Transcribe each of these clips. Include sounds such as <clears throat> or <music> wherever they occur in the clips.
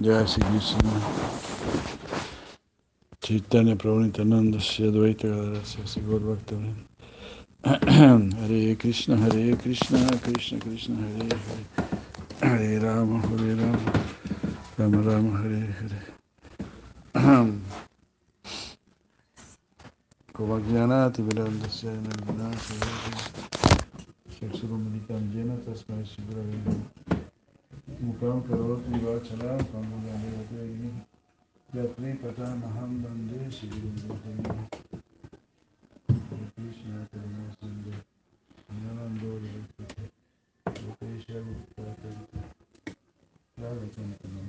Jai Sri Krishna. Chaitanya Prabhu Nityananda Shri Advaita Gadara Sri Gaur Bhakta <clears throat> Hare Krishna, Hare Krishna, Krishna Krishna, Hare Hare, Hare Rama, Hare Rama, Rama Rama, Hare Hare. Kovagyanati Virandasya Nandinasi Shaksurumadikam मुकाम करोड़ परिवार चला यात्री पता महम बंदे श्री कृष्ण करुणा सिंधु नंदो गुप्ता करते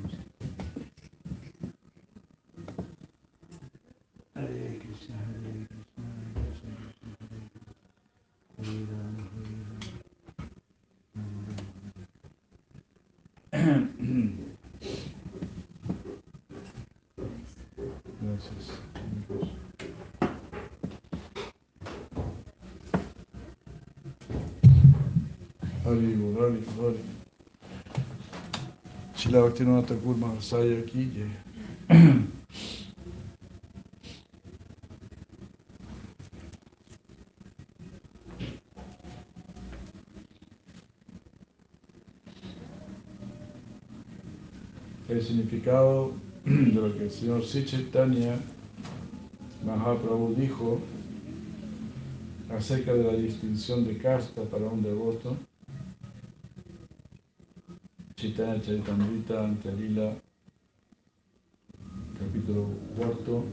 Hari Hari Hari. Shila Bhaktivinoda Thakur Mahasaya ki jai. El significado de lo que el señor Sri Chaitanya Mahaprabhu dijo acerca de la distinción de casta para un devoto. Chaitanya Charitamrita Antalila, capítulo cuarto,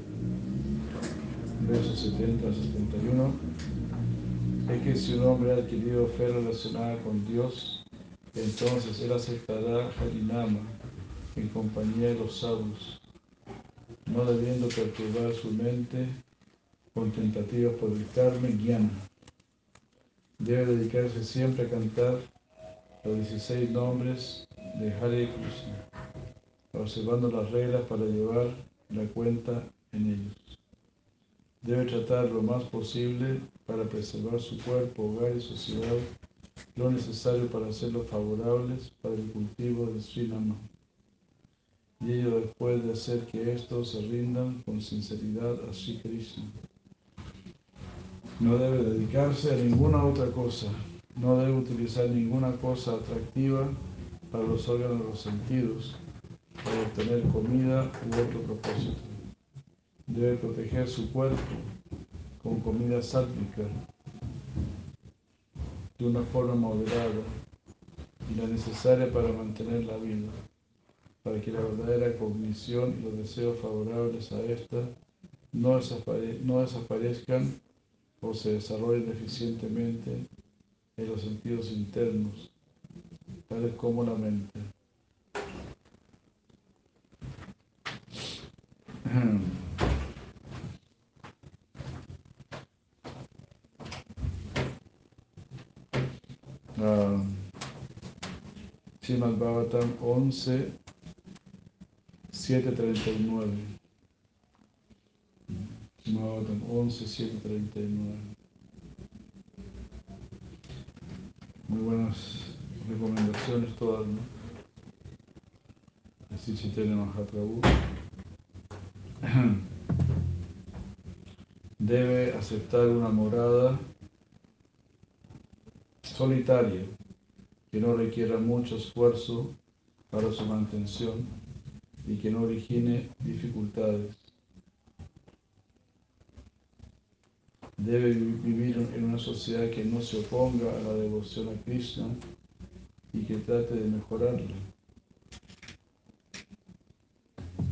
versos 70 a 71, es que si un hombre ha adquirido fe relacionada con Dios, entonces él aceptará Harinama en compañía de los sabios, no debiendo perturbar su mente con tentativas por el karma y guiana. Debe dedicarse siempre a cantar los 16 nombres de Hare Krishna, observando las reglas para llevar la cuenta en ellos. Debe tratar lo más posible para preservar su cuerpo, hogar y sociedad, lo necesario para hacerlos favorables para el cultivo de Srinama. Y ello después de hacer que estos se rindan con sinceridad a Sri Krishna. No debe dedicarse a ninguna otra cosa, no debe utilizar ninguna cosa atractiva para los órganos de los sentidos, para obtener comida u otro propósito. Debe proteger su cuerpo con comida sálvica de una forma moderada y la necesaria para mantener la vida, para que la verdadera cognición y los deseos favorables a esta no, desapare no desaparezcan o se desarrollen eficientemente en los sentidos internos, tales como la mente. Uh, Srimad Bhagavatam 11, 739. Bhagavatam 11, 739. Muy buenas recomendaciones todas, ¿no? Así Chaitanya Mahaprabhu. <clears throat> Debe aceptar una morada solitaria que no requiera mucho esfuerzo para su mantención y que no origine dificultades. Debe vivir en una sociedad que no se oponga a la devoción a Krishna y que trate de mejorarla.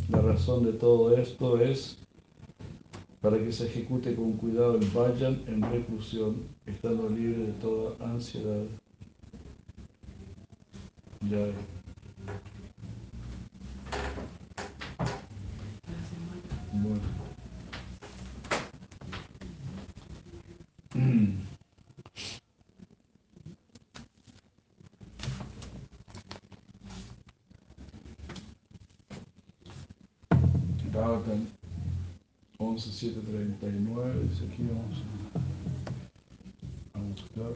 La razón de todo esto es para que se ejecute con cuidado el vayan en reclusión, estando libre de toda ansiedad. Bueno. Bhagavatam 11.739, dice aquí vamos a, buscar.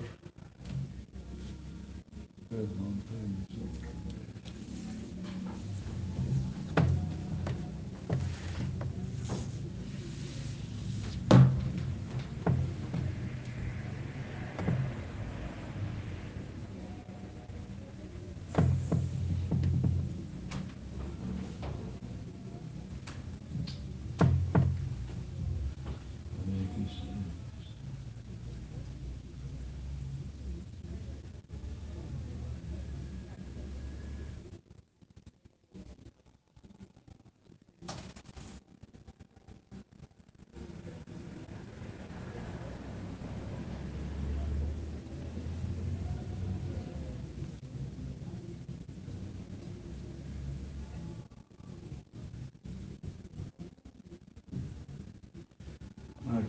Perdón.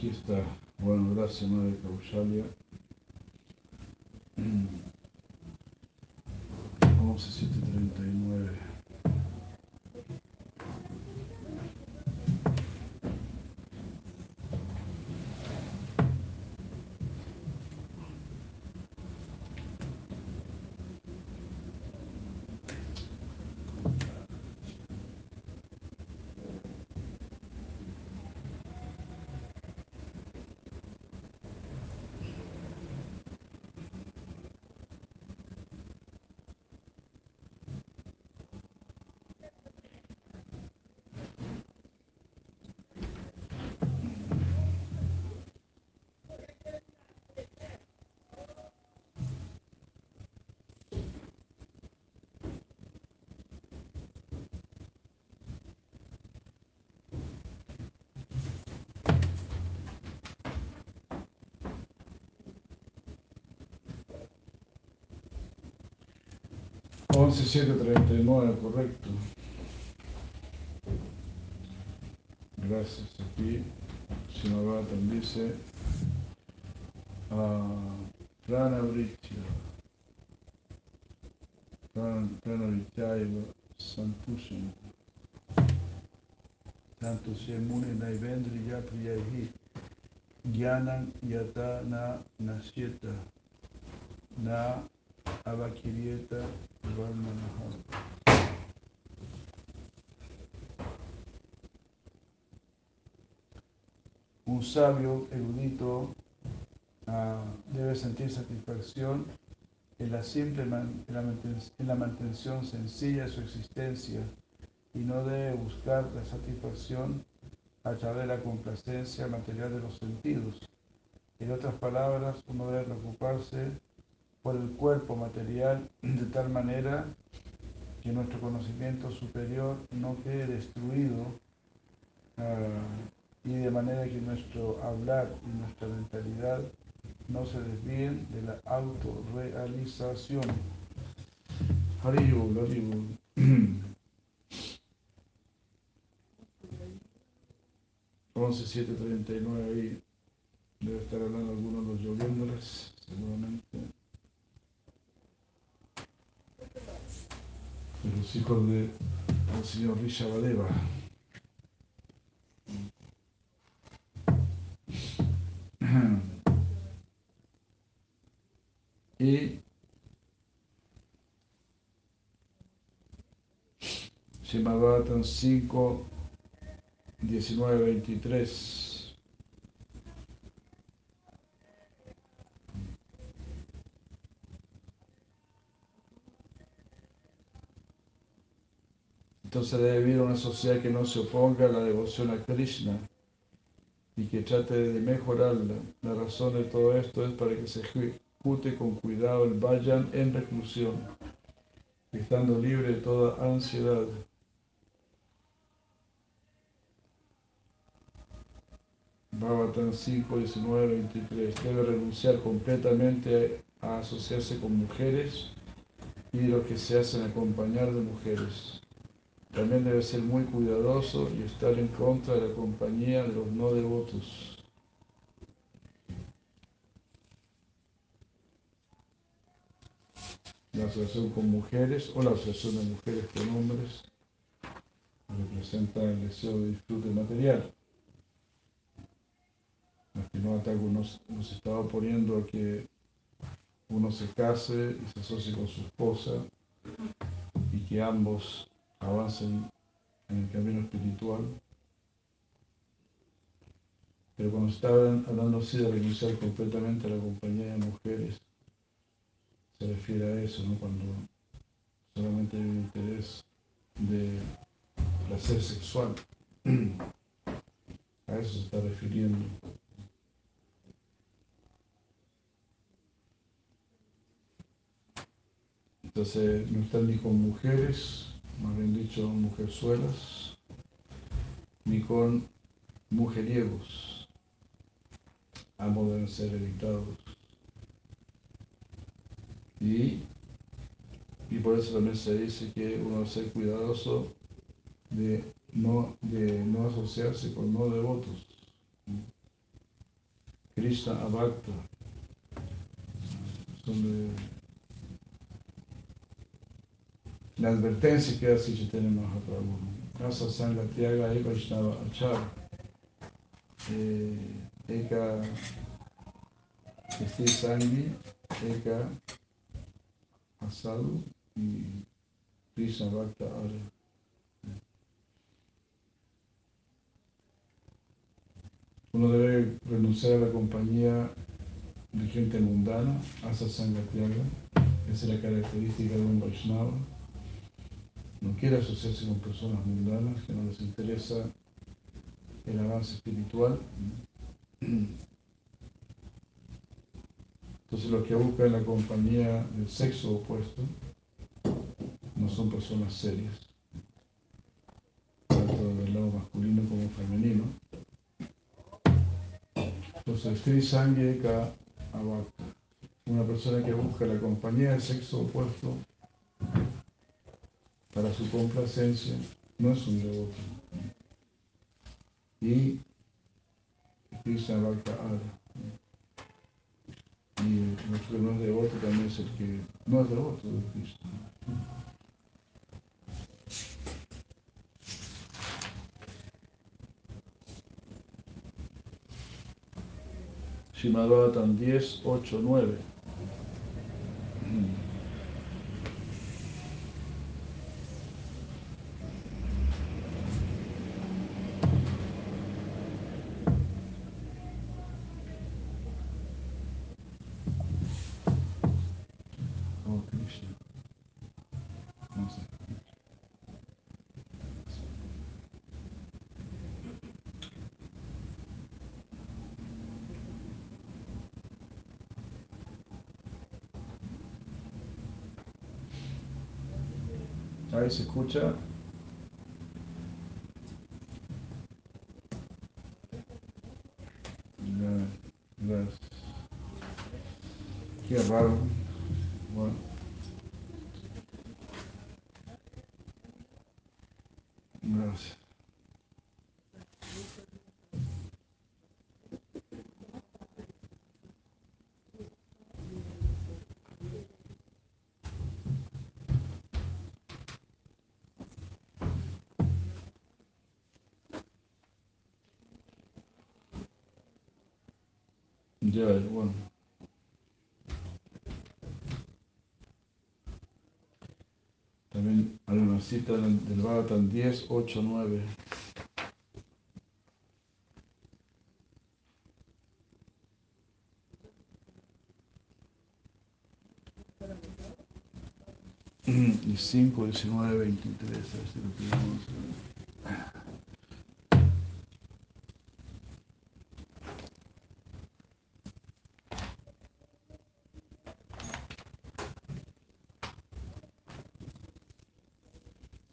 Aquí está. Bueno, gracias, Madre Caushalia. 11.739. 11.739, correcto. Gracias. Aquí Shinabhatan dice uh, Prana Vritya Prana Vrityaiva Santushin Santusya Muni Naivendriya Priyahi Gyanan Yata Na Nasyeta Na Avakirieta un sabio erudito uh, debe sentir satisfacción en la simple en, la en la mantención sencilla de su existencia y no debe buscar la satisfacción a través de la complacencia material de los sentidos. En otras palabras, uno debe preocuparse por el cuerpo material de tal manera que nuestro conocimiento superior no quede destruido uh, y de manera que nuestro hablar y nuestra mentalidad no se desvíen de la autorrealización. Hariyul, Hariyul. 11.739 ahí debe estar hablando algunos de los yogendras, seguramente. De los hijos del señor Rishabadeva. <clears throat> Y Shimabhatan 5, 19, 23. Entonces debe vivir una sociedad que no se oponga a la devoción a Krishna y que trate de mejorarla. La razón de todo esto es para que se ejecute con cuidado el vayan en reclusión, estando libre de toda ansiedad. Bhavatan 5, 19, 23. Debe renunciar completamente a asociarse con mujeres y lo que se hacen acompañar de mujeres. También debe ser muy cuidadoso y estar en contra de la compañía de los no devotos. La asociación con mujeres o la asociación de mujeres con hombres representa el deseo de disfrute material. Aquí nos, nos está oponiendo a que uno se case y se asocie con su esposa y que ambos avancen en el camino espiritual. Pero cuando está hablando así de renunciar completamente a la compañía de mujeres, se refiere a eso, ¿no? Cuando solamente hay un interés de placer sexual. <clears throat> A eso se está refiriendo. Entonces, no están ni con mujeres más bien dicho, mujerzuelas, ni con mujeriegos. Ambos deben ser evitados. Y, y por eso también se dice que uno debe ser cuidadoso de no, de no asociarse con no devotos. Krishna Abhakta. Son la advertencia que hace Chaitanya Mahaprabhu. Asa Sangha Tiaga y Vaishnava Achar. Eh, eka Esti Sangi, Eka Asadu y Krishna Bhakta. Uno debe renunciar a la compañía de gente mundana, asa sangatiaga, esa es la característica de un Vaishnava. No quiere asociarse con personas mundanas que no les interesa el avance espiritual. Entonces los que buscan la compañía del sexo opuesto no son personas serias, tanto del lado masculino como femenino. Entonces, Sri una persona que busca la compañía del sexo opuesto para su complacencia, no es un devoto. Y Krishna Bhakta Ada. Y que no es devoto también es el que no es devoto de Cristo. Shimadvatan 10, 8, 9. Ahí se escucha. Bueno. También hay una cita del, Bhagavatam 10, 8, 9. Y 5, 19, 23, a ver si lo podemos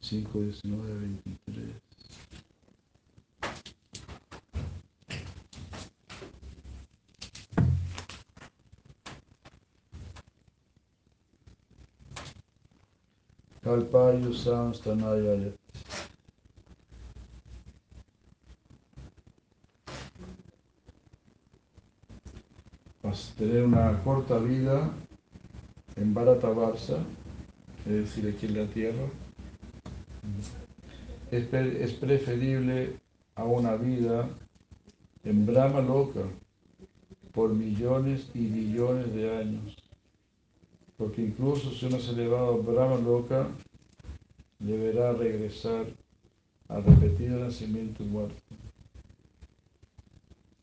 5, 19, 23. Kalpayu Samstanayayat. Vas a tener una corta vida en Bharata Varsa, es decir, aquí en la tierra. Es, pre- es preferible a una vida en Brahma Loka por millones y billones de años. Porque incluso si uno es elevado a Brahma Loka, deberá regresar a repetido nacimiento y muerte.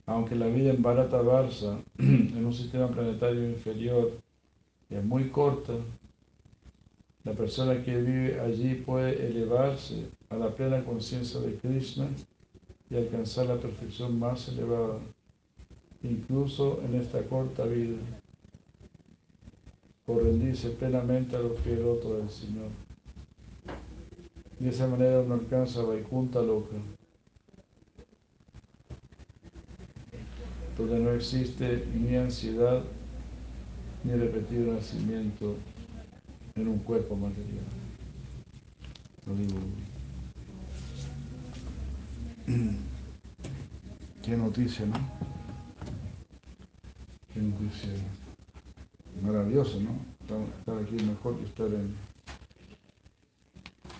Aunque la vida en Bharata Varsa, <clears throat> en un sistema planetario inferior, es muy corta, la persona que vive allí puede elevarse a la plena conciencia de Krishna y alcanzar la perfección más elevada, incluso en esta corta vida, por rendirse plenamente a los pies rotos del Señor. De esa manera uno alcanza Vaikunta Loka, donde no existe ni ansiedad ni repetido nacimiento en un cuerpo material. Lo digo. <clears throat> Qué noticia, ¿no? noticia maravillosa, ¿no? Estar aquí mejor que estar en,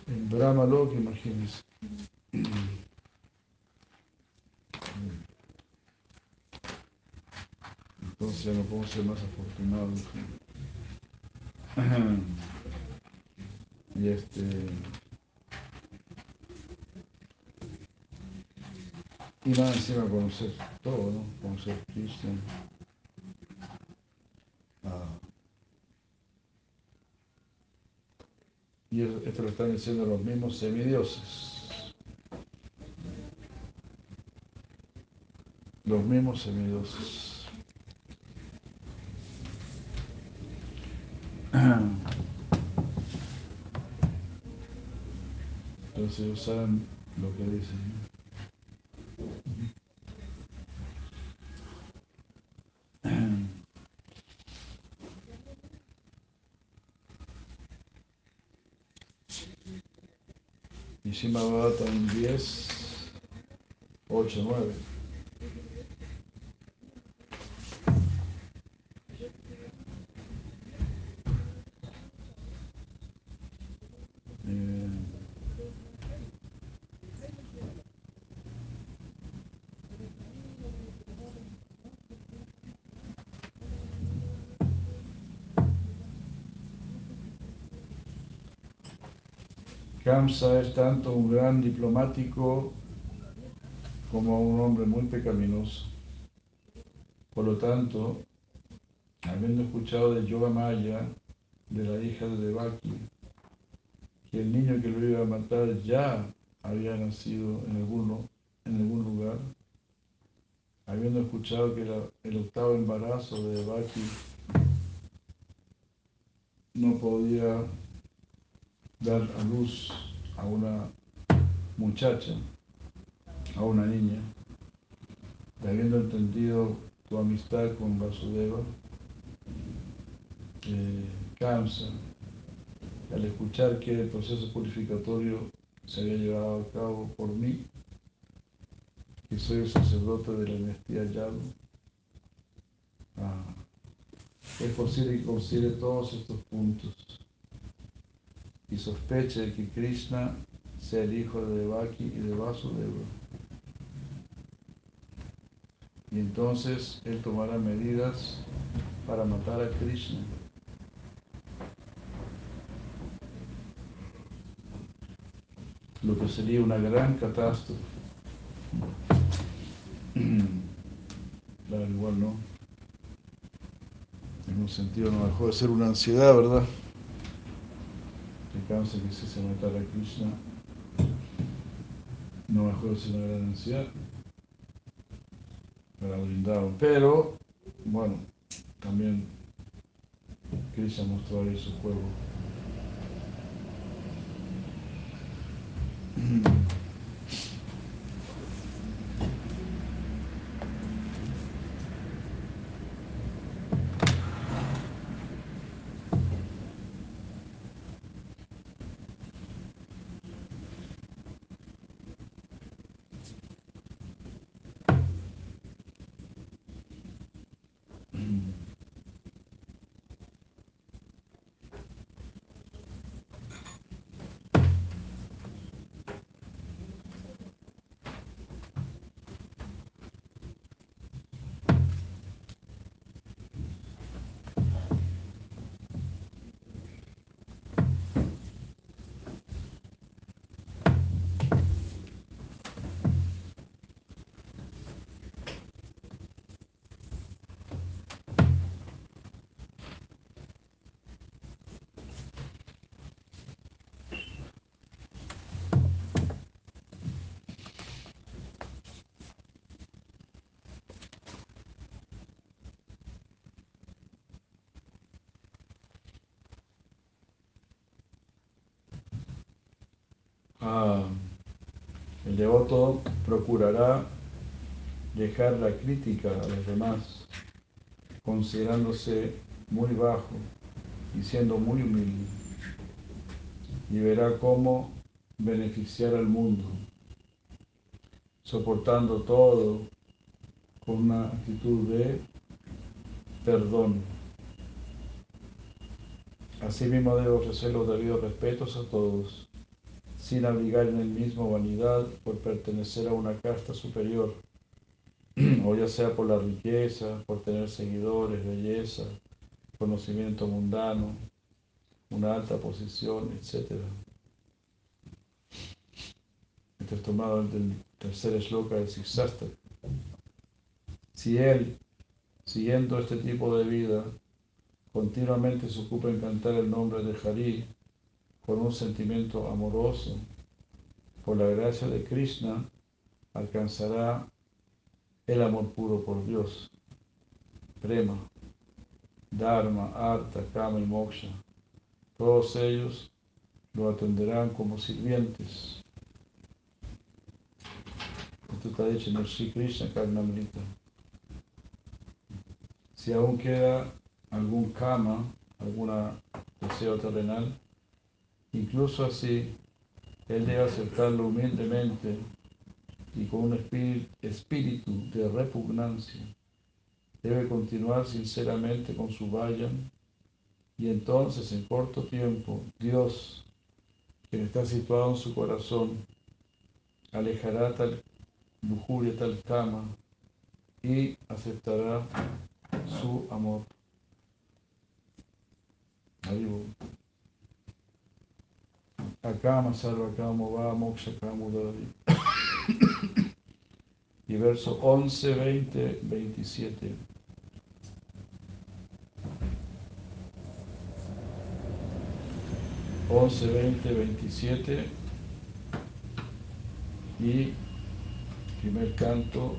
en Brahma Lok, imagínense. <clears throat> Entonces ya no podemos ser más afortunados. Y este. Y más encima conocer todo, ¿no? Conocer Krishna. Ah. Y esto lo están diciendo los mismos semidioses. Los mismos semidioses. Ellos saben lo que dicen. <clears throat> Y en 10, 8, 9. Kamsa es tanto un gran diplomático como un hombre muy pecaminoso. Por lo tanto, habiendo escuchado de Yoga Maya, de la hija de Devaki, que el niño que lo iba a matar ya había nacido en, alguno, en algún lugar, habiendo escuchado que el octavo embarazo de Devaki no podía dar a luz a una muchacha, a una niña, habiendo entendido tu amistad con Vasudeva, eh, cansa al escuchar que el proceso purificatorio se había llevado a cabo por mí, que soy el sacerdote de la dinastía Yadu, ah, es posible que considere todos estos puntos y sospeche de que Krishna sea el hijo de Devaki y de Vasudeva. Y entonces él tomará medidas para matar a Krishna. Lo que sería una gran catástrofe. <clears throat> Claro, igual no. En un sentido no dejó de ser una ansiedad, ¿verdad? Causa que se matara a Krishna no de ser una gran ansiedad para brindar. Pero, bueno, también Krishna mostró ahí su juego. El devoto procurará dejar la crítica a los demás, considerándose muy bajo y siendo muy humilde, y verá cómo beneficiar al mundo, soportando todo con una actitud de perdón. Asimismo debe ofrecer los debidos respetos a todos, sin abrigar en el mismo vanidad por pertenecer a una casta superior, <clears throat> o ya sea por la riqueza, por tener seguidores, belleza, conocimiento mundano, una alta posición, etc. Esto es tomado del tercer esloka del Siksastra. Si él, siguiendo este tipo de vida, continuamente se ocupa en cantar el nombre de Hari con un sentimiento amoroso, por la gracia de Krishna, alcanzará el amor puro por Dios, prema, dharma, arta, kama y moksha. Todos ellos lo atenderán como sirvientes. Esto está dicho en el Sri Krishna Karnamrita. Si aún queda algún kama, algún deseo terrenal, incluso así, él debe aceptarlo humildemente y con un espíritu de repugnancia. Debe continuar sinceramente con su vayan y entonces en corto tiempo Dios, quien está situado en su corazón, alejará tal lujuria, tal cama y aceptará su amor. Akama sarvakamo va moksha <coughs> Y verso 11, 20, 27. 11, 20, 27 y primer canto,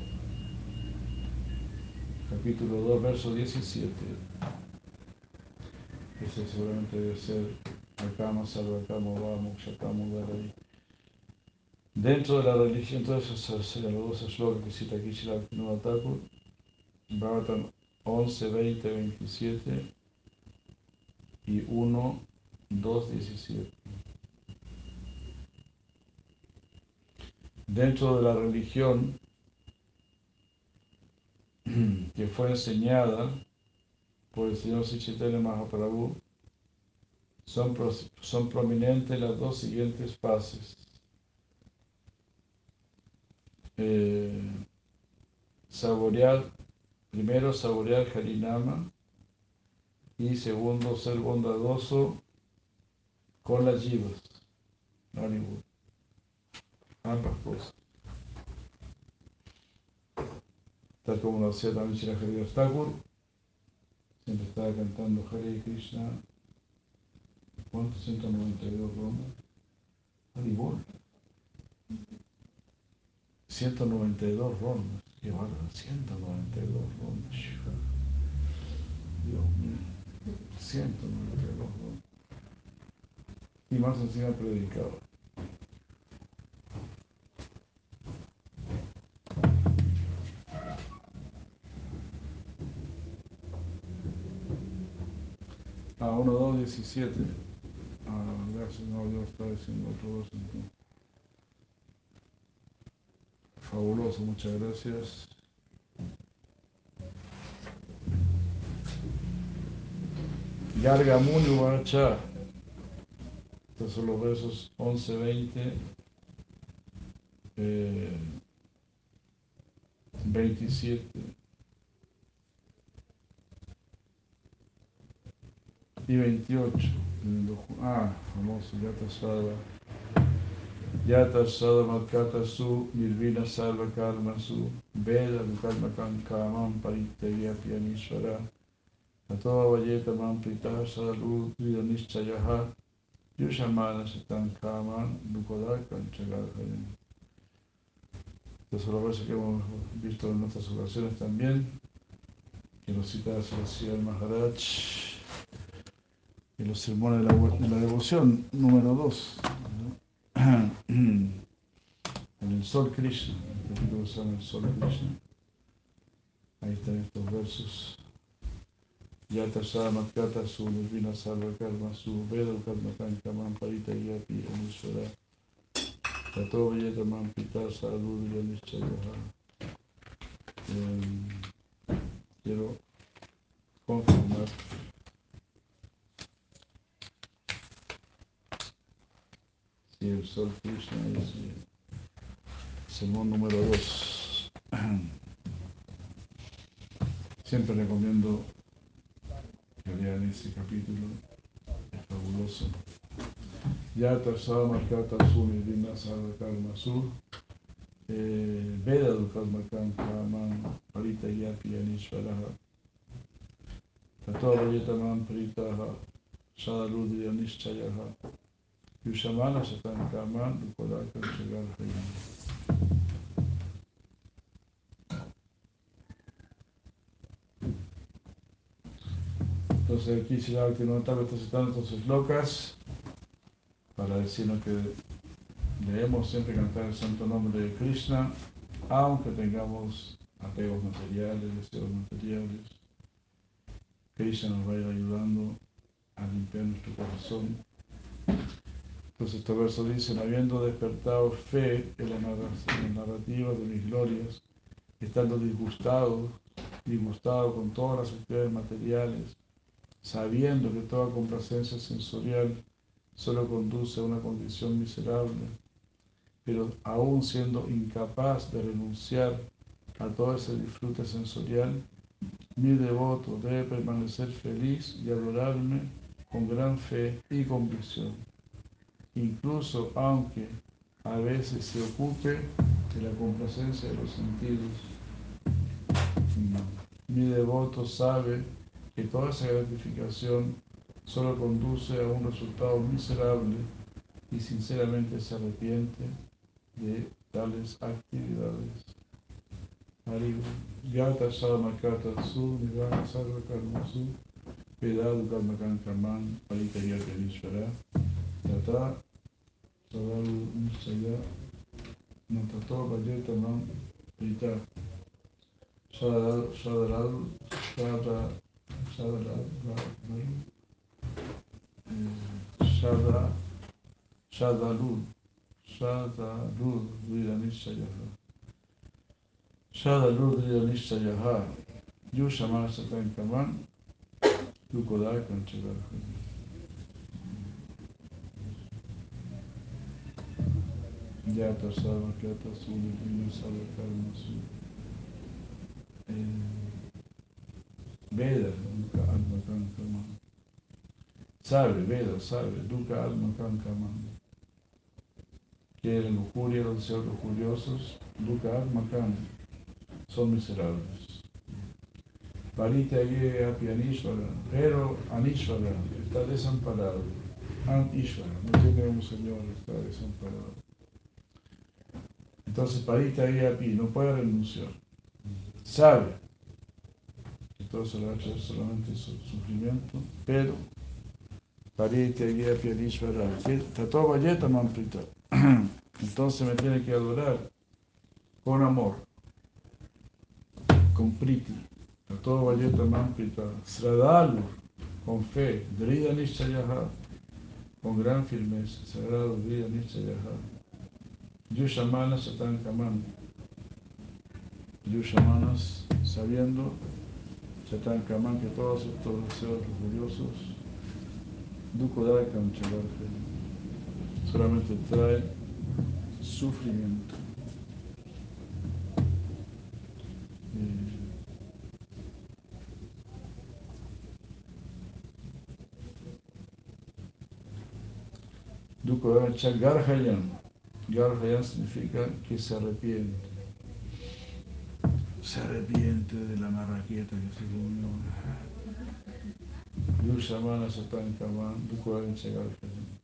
capítulo 2, verso 17. Ese seguramente debe ser Ahí. Dentro de la religión, entonces los dos eslogans que cita aquí Shila Thakur, Bhavatan 11, 20, 27 y 1, 2.17. Dentro de la religión <clears throat> que fue enseñada por el señor Sichitene Mahaprabhu, son, son prominentes las dos siguientes fases. Eh, saborear, primero saborear Harinama y segundo ser bondadoso con las yivas. Ambas cosas. Tal como lo hacía también Haridas Thakur, siempre estaba cantando Hare Krishna. ¿Cuántos? 192 rondas. Haribol. 192 rondas. Qué bárbaro, 192 rondas. Dios mío. 192 rondas y más encima predicado. A 1, 2, 17. Gracias, no, Dios está diciendo otro dos Fabuloso, muchas gracias. Garga Muni Vacha. Estos son los versos 11, 20, 27. Y 28. Ah, famoso, Yata Sarva. Yata Sarva Matkata Su, Nirvina Sarva Karma Su, Veda Karma Kamam Paritya Pianishvara. Atova Vayeta Mam Prita Sadalu Vidanichayaha. Yushamana Satan Kaman Dukodakan Chagadhayan. Estos son los versos que hemos visto en nuestras oraciones también, que nos cita Sebastián Maharaj en los sermones de la, de la devoción número 2, <clears throat> en el Sol Krishna. Ahí están estos versos. Yata Matkata Su Nirvina Salva Karma Su Veda Karma Kankaman Parita Yapi Anusvara Tato Vayeta Man Pita Sadhu Yanichayaha Quiero confirmar. Si el Sol Krishna es el número 2. <clears throat> Siempre recomiendo que lean ese capítulo, es fabuloso. Yata Samarkata Sumi Dina Karma Sur, eh, Veda Dukadmakan Kaman Parita Yapi Anishvaraha, Tato Vayetaman Paritaha, Sadaludri Anishchayaha, Yushamana Satan Kaman Dukodaka Chagar Hayam. Entonces aquí la Bhaktivinoda está citando entonces locas para decirnos que debemos siempre cantar el santo nombre de Krishna, aunque tengamos apegos materiales, deseos materiales. Krishna nos va a ir ayudando a limpiar nuestro corazón. Entonces este verso dice, habiendo despertado fe en la narrativa de mis glorias, estando disgustado, disgustado con todas las actividades materiales, sabiendo que toda complacencia sensorial solo conduce a una condición miserable, pero aún siendo incapaz de renunciar a todo ese disfrute sensorial, mi devoto debe permanecer feliz y adorarme con gran fe y convicción, incluso aunque a veces se ocupe de la complacencia de los sentidos. Mi devoto sabe que toda esa gratificación solo conduce a un resultado miserable y sinceramente se arrepiente de tales actividades. ثوالمسيا نتطابق تمام ريتا صدرال صدرال صدرال صدرال सदारुद्रियनिश्चयः सदारुद्रियनिश्चयः यो समासतङ्कमन् यो कोदाय कञ्चदर्कः Yata Sava Kyata Suni Dina Sava Karma Su. Veda, Nuka Atma Kankama. Sabe, Veda, sabe, Dukkha Atma Kankama. Que la lujuria, los deseos lujuriosos, Dukkha Atma son miserables. Parita Api Anishvara, pero Anishvara está desamparado. An Ishvara, no tiene un Señor, está desamparado. Entonces Parita Ye Api no puede renunciar. Sabe que todo se le va a echar solamente sufrimiento, pero Parita Ye Api Anishvara, Tato Vayeta Mamprita. <clears throat> Entonces me tiene que adorar con amor, con priti, Tato Vayeta Mamprita, Sradalu, con fe, Drida Nishayaha, con gran firmeza, sagrado Drida Nishayaha, Yushamana Satan Kaman, Yushamanas, sabiendo, Satan Kaman, que todos estos deseos orgullosos, Dukodakam Chavarja, solamente trae sufrimiento. Dukodakam Garhayan. Garhayan significa que se arrepiente. Se arrepiente de la marraqueta que se comió. Yushamana Satan Kaman, Dukodakam Chagarhayan.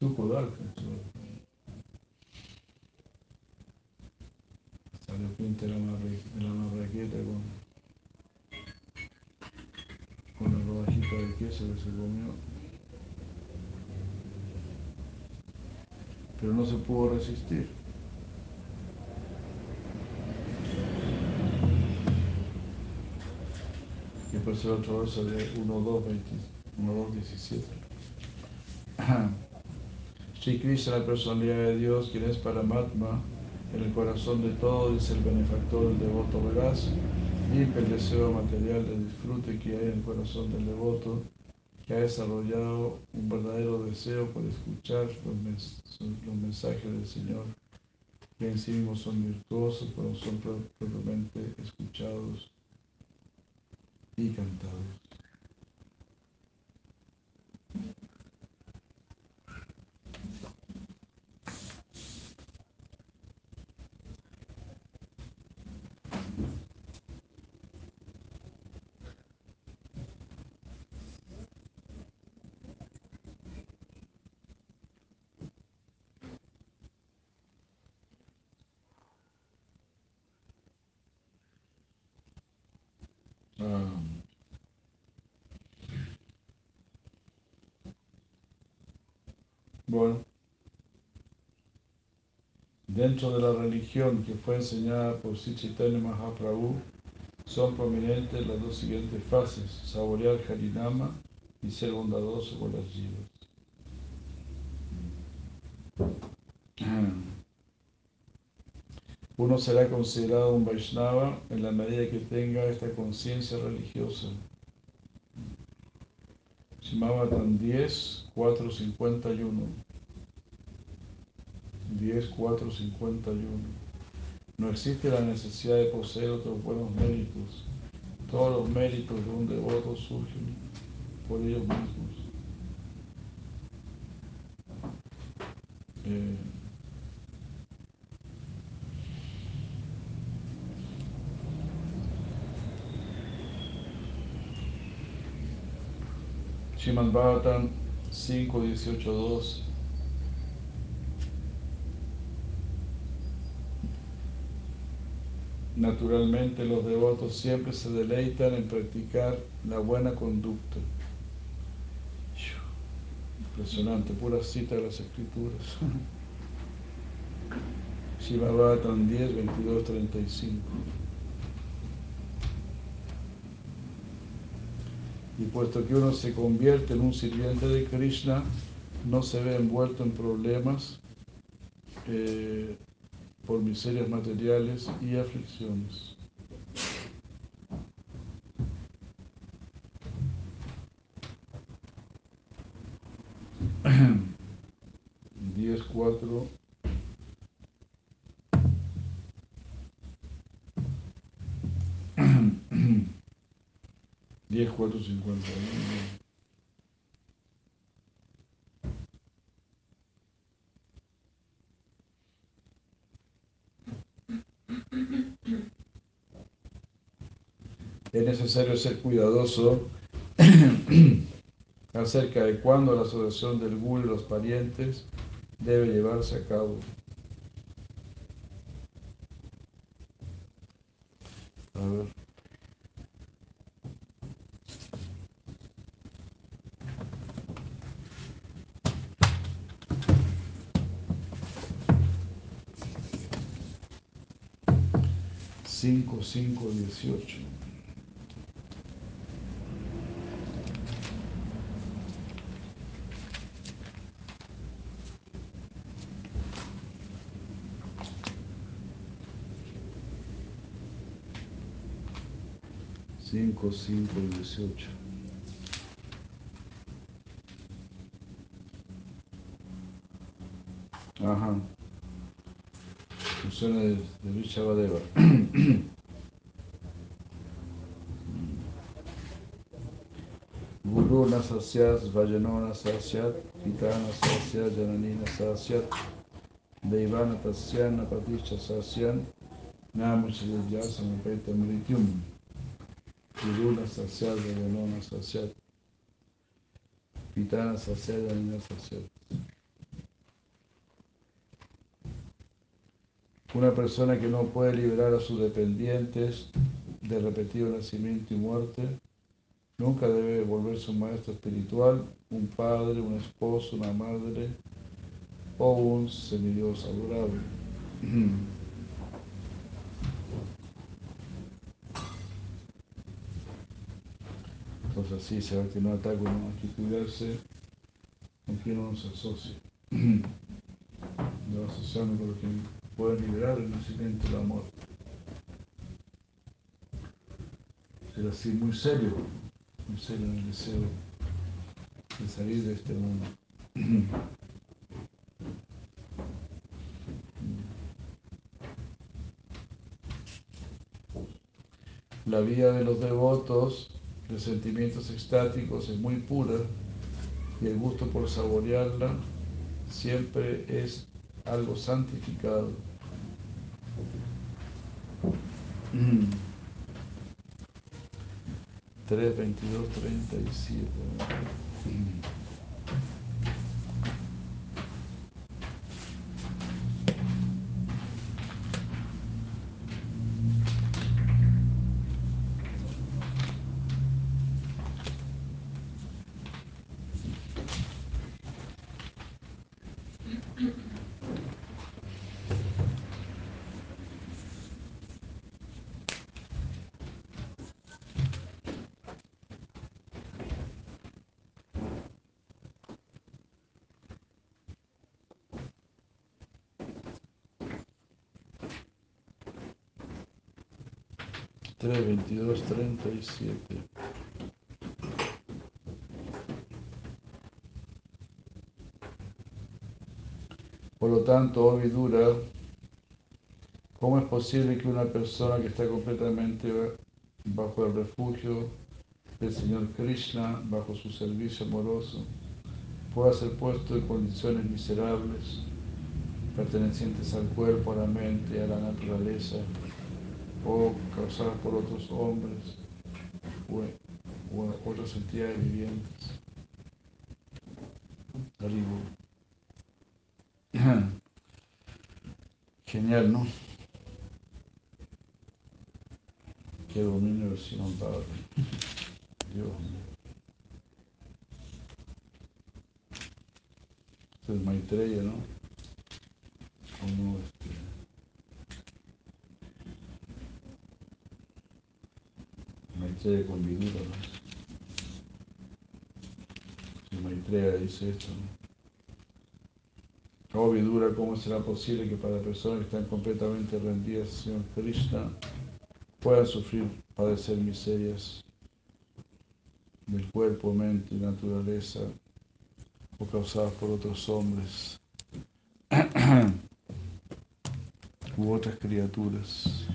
Dukodakam Chagarhayan. Se arrepiente de la marraqueta con, con la rodajita de queso que se comió. Pero no se pudo resistir. Y por eso el otro verso de 1.2.17. Sri Krishna, la personalidad de Dios, quien es Paramatma, En el corazón de todos, dice el benefactor, el devoto veraz, limpia el deseo material de disfrute que hay en el corazón del devoto, que ha desarrollado un verdadero deseo por escuchar los, mensajes del Señor, que en sí mismos son virtuosos, pero son propiamente escuchados y cantados. Bueno, dentro de la religión que fue enseñada por Sichitanya Mahaprabhu, son prominentes las dos siguientes fases, saborear Harinama y ser bondadoso con las jivas. Uno será considerado un Vaishnava en la medida que tenga esta conciencia religiosa. Shimabatan 10, 451. 10, 4, 51. No existe la necesidad de poseer otros buenos méritos. Todos los méritos de un devoto surgen por ellos mismos. Eh, Shiman Bhavatan 5, 18, 2 Naturalmente los devotos siempre se deleitan en practicar la buena conducta. Impresionante, pura cita de las escrituras. Shivabhatan 10, 22, 35. Y puesto que uno se convierte en un sirviente de Krishna, no se ve envuelto en problemas eh, por miserias materiales y aflicciones. 10, 4, 50. Es necesario ser cuidadoso <clears throat> acerca de cuándo la asociación del ghoul y los parientes debe llevarse a cabo. 5, 5, 18. Ajá. Funciones de, de Vichavadeva. Guru <clears throat> Nasasyat, Vajanona Sasyat, Pitana Sasyat, Jananina Sasyat, Deivana Tasyan, Napatisha Sasyan, Namuchilyasa Napeta Mrityum. Pitana Sasyat, Jananina Sasyat. Una persona que no puede liberar a sus dependientes de repetido nacimiento y muerte, nunca debe volverse un maestro espiritual, un padre, un esposo, una madre o un semidios adorable. <clears throat> Entonces así ve que no ataca uno, hay que cuidarse con quien uno se asocia. <clears throat> No asociarme con lo que pueden liberar el nacimiento del amor. Ser así muy serio, muy serio en el deseo de salir de este mundo. <clears throat> La vida de los devotos de sentimientos extáticos es muy pura y el gusto por saborearla siempre es algo santificado. 3, 22, 37. 3, 22, 37. Por lo tanto, oh Vidura, ¿cómo es posible que una persona que está completamente bajo el refugio del Señor Krishna, bajo su servicio amoroso, pueda ser puesto en condiciones miserables, pertenecientes al cuerpo, a la mente, a la naturaleza, o causadas por otros hombres o, otras entidades vivientes. <clears throat> Genial, ¿no? Qué dominio del Padre. Dios mío. Este es Maitreya, ¿no? Como con Vidura. Si Maitreya dice esto, ¿no? Oh Vidura, ¿cómo será posible que para personas que están completamente rendidas al Señor Krishna puedan sufrir, padecer miserias del cuerpo, mente y naturaleza o causadas por otros hombres <clears throat> u otras criaturas?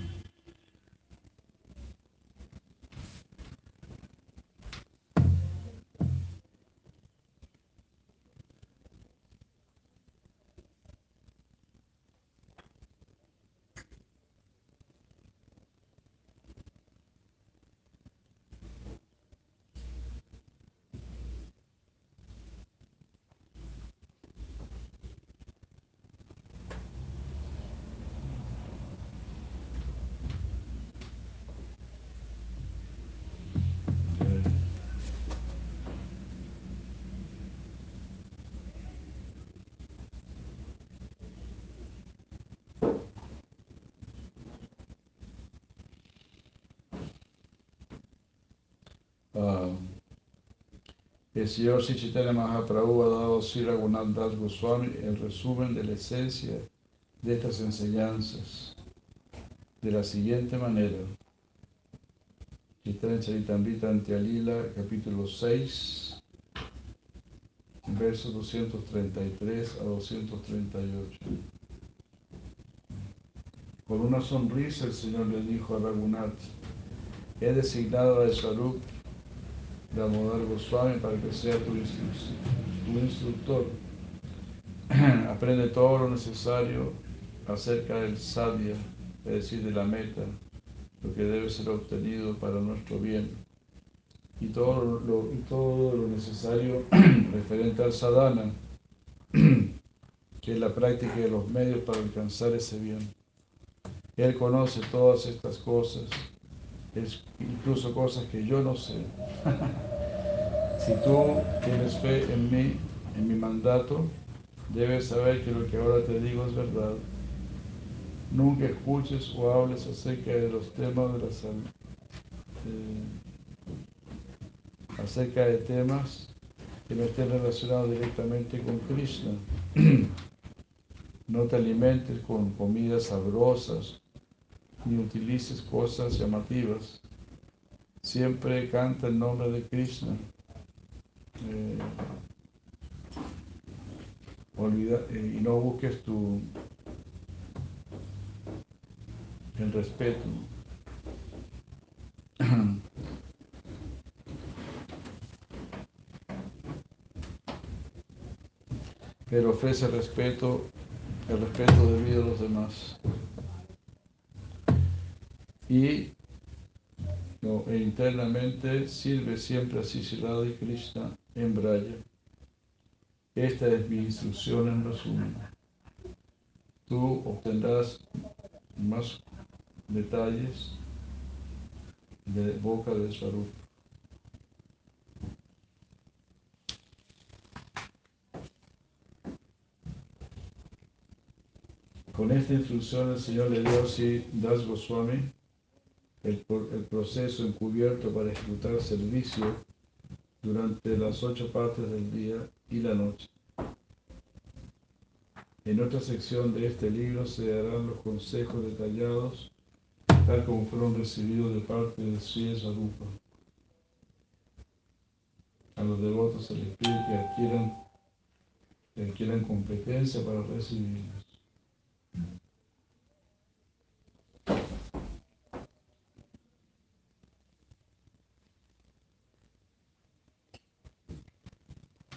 El señor Sichitana Mahaprabhu ha dado a Sri Das Goswami el resumen de la esencia de estas enseñanzas de la siguiente manera. Chaitanya Charitamrita Antialila, capítulo 6, versos 233 a 238. Con una sonrisa el Señor le dijo a Raghunath, he designado a Swarup Damodar Goswami para que sea tu, instructor. <clears throat> Aprende todo lo necesario acerca del sadhya, es decir, de la meta, lo que debe ser obtenido para nuestro bien. Y todo lo, y todo lo necesario <clears throat> referente al sadhana, <clears throat> que es la práctica de los medios para alcanzar ese bien. Él conoce todas estas cosas incluso cosas que yo no sé. <laughs> si tú tienes fe en mí, en mi mandato, debes saber que lo que ahora te digo es verdad. Nunca escuches o hables acerca de los temas de la salud. acerca de temas que no estén relacionados directamente con Krishna. <clears throat> No te alimentes con comidas sabrosas, ni utilices cosas llamativas. Siempre canta el nombre de Krishna. Eh, olvida, eh, y no busques tu el respeto. Pero ofrece respeto, el respeto debido a los demás. Y e internamente sirve siempre a Sisilada y Krishna en Braya. Esta es mi instrucción en resumen. Tú obtendrás más detalles de boca de Swarup. Con esta instrucción el Señor le dio así Das Goswami el, el proceso encubierto para ejecutar servicio durante las ocho partes del día y la noche. En otra sección de este libro se darán los consejos detallados tal como fueron recibidos de parte de Sri Sarupa. A los devotos se les pide que adquieran, que adquieran competencia para recibirlos.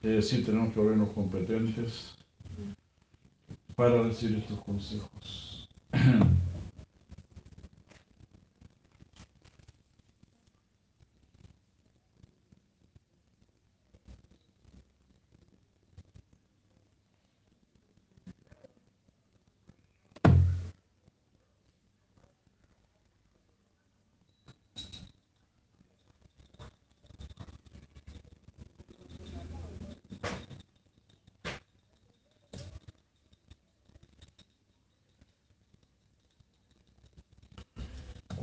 Es decir, tenemos que volvernos competentes para recibir estos consejos. <clears throat>